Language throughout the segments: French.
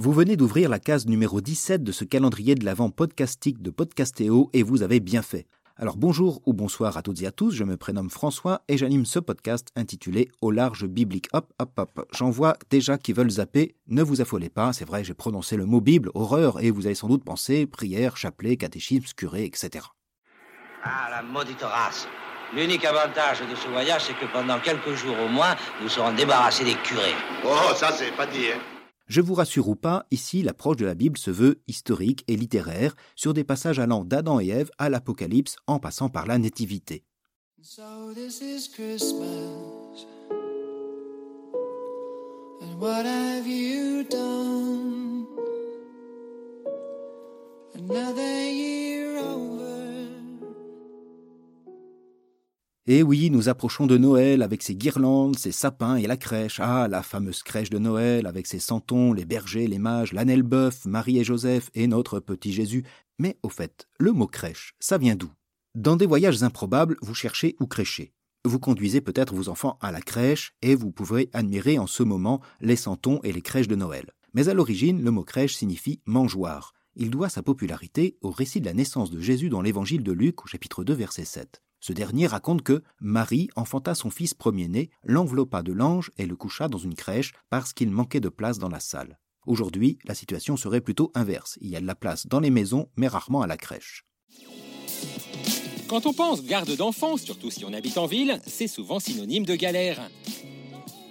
Vous venez d'ouvrir la case numéro 17 de ce calendrier de l'avant podcastique de Podcastéo et vous avez bien fait. Alors bonjour ou bonsoir à toutes et à tous, je me prénomme François et j'anime ce podcast intitulé Au large biblique. Hop, hop, hop. J'en vois déjà qui veulent zapper, ne vous affolez pas, c'est vrai, j'ai prononcé le mot Bible, horreur, et vous avez sans doute pensé prière, chapelet, catéchisme, curé, etc. Ah, la maudite race L'unique avantage de ce voyage, c'est que pendant quelques jours au moins, nous serons débarrassés des curés. Oh, ça c'est pas dit, hein je vous rassure ou pas, ici l'approche de la Bible se veut historique et littéraire, sur des passages allant d'Adam et Ève à l'Apocalypse en passant par la Nativité. Et oui, nous approchons de Noël avec ses guirlandes, ses sapins et la crèche. Ah, la fameuse crèche de Noël avec ses santons, les bergers, les mages, l'ânel bœuf, Marie et Joseph et notre petit Jésus. Mais au fait, le mot crèche, ça vient d'où? Dans des voyages improbables, vous cherchez où crècher. Vous conduisez peut-être vos enfants à la crèche et vous pouvez admirer en ce moment les santons et les crèches de Noël. Mais à l'origine, le mot crèche signifie mangeoire. Il doit sa popularité au récit de la naissance de Jésus dans l'évangile de Luc au chapitre 2 verset 7. Ce dernier raconte que Marie enfanta son fils premier-né, l'enveloppa de l'ange et le coucha dans une crèche parce qu'il manquait de place dans la salle. Aujourd'hui, la situation serait plutôt inverse. Il y a de la place dans les maisons, mais rarement à la crèche. Quand on pense garde d'enfants, surtout si on habite en ville, c'est souvent synonyme de galère.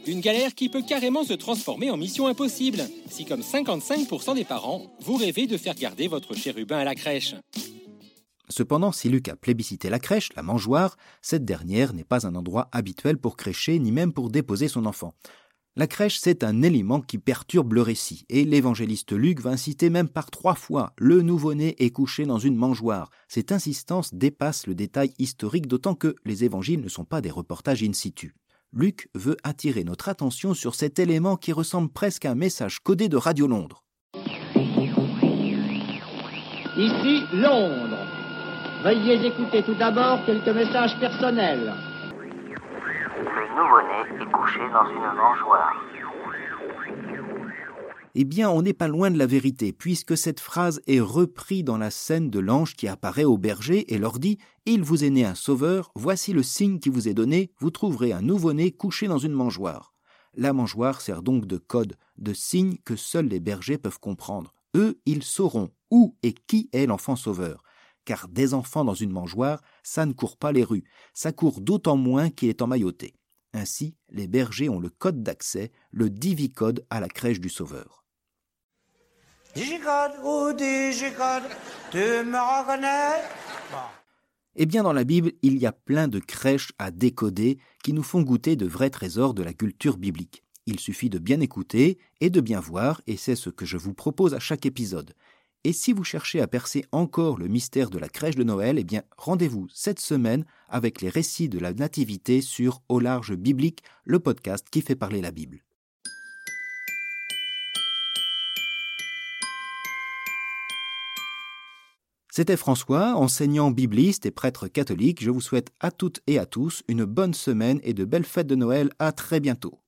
Une galère qui peut carrément se transformer en mission impossible, si comme 55% des parents, vous rêvez de faire garder votre chérubin à la crèche. Cependant, si Luc a plébiscité la crèche, la mangeoire, cette dernière n'est pas un endroit habituel pour crècher ni même pour déposer son enfant. La crèche, c'est un élément qui perturbe le récit, et l'évangéliste Luc va inciter même par trois fois le nouveau-né est couché dans une mangeoire. Cette insistance dépasse le détail historique, d'autant que les évangiles ne sont pas des reportages in situ. Luc veut attirer notre attention sur cet élément qui ressemble presque à un message codé de Radio Londres. Ici Londres. Veuillez écouter tout d'abord quelques messages personnels. Le nouveau-né est couché dans une mangeoire. Eh bien, on n'est pas loin de la vérité, puisque cette phrase est reprise dans la scène de l'ange qui apparaît au berger et leur dit Il vous est né un sauveur, voici le signe qui vous est donné, vous trouverez un nouveau-né couché dans une mangeoire. La mangeoire sert donc de code, de signe que seuls les bergers peuvent comprendre. Eux, ils sauront où et qui est l'enfant sauveur car des enfants dans une mangeoire, ça ne court pas les rues, ça court d'autant moins qu'il est emmailloté. Ainsi, les bergers ont le code d'accès, le divicode à la crèche du Sauveur. Eh bien, dans la Bible, il y a plein de crèches à décoder qui nous font goûter de vrais trésors de la culture biblique. Il suffit de bien écouter et de bien voir, et c'est ce que je vous propose à chaque épisode. Et si vous cherchez à percer encore le mystère de la crèche de Noël, eh bien, rendez-vous cette semaine avec les récits de la Nativité sur Au large biblique, le podcast qui fait parler la Bible. C'était François, enseignant bibliste et prêtre catholique. Je vous souhaite à toutes et à tous une bonne semaine et de belles fêtes de Noël. À très bientôt.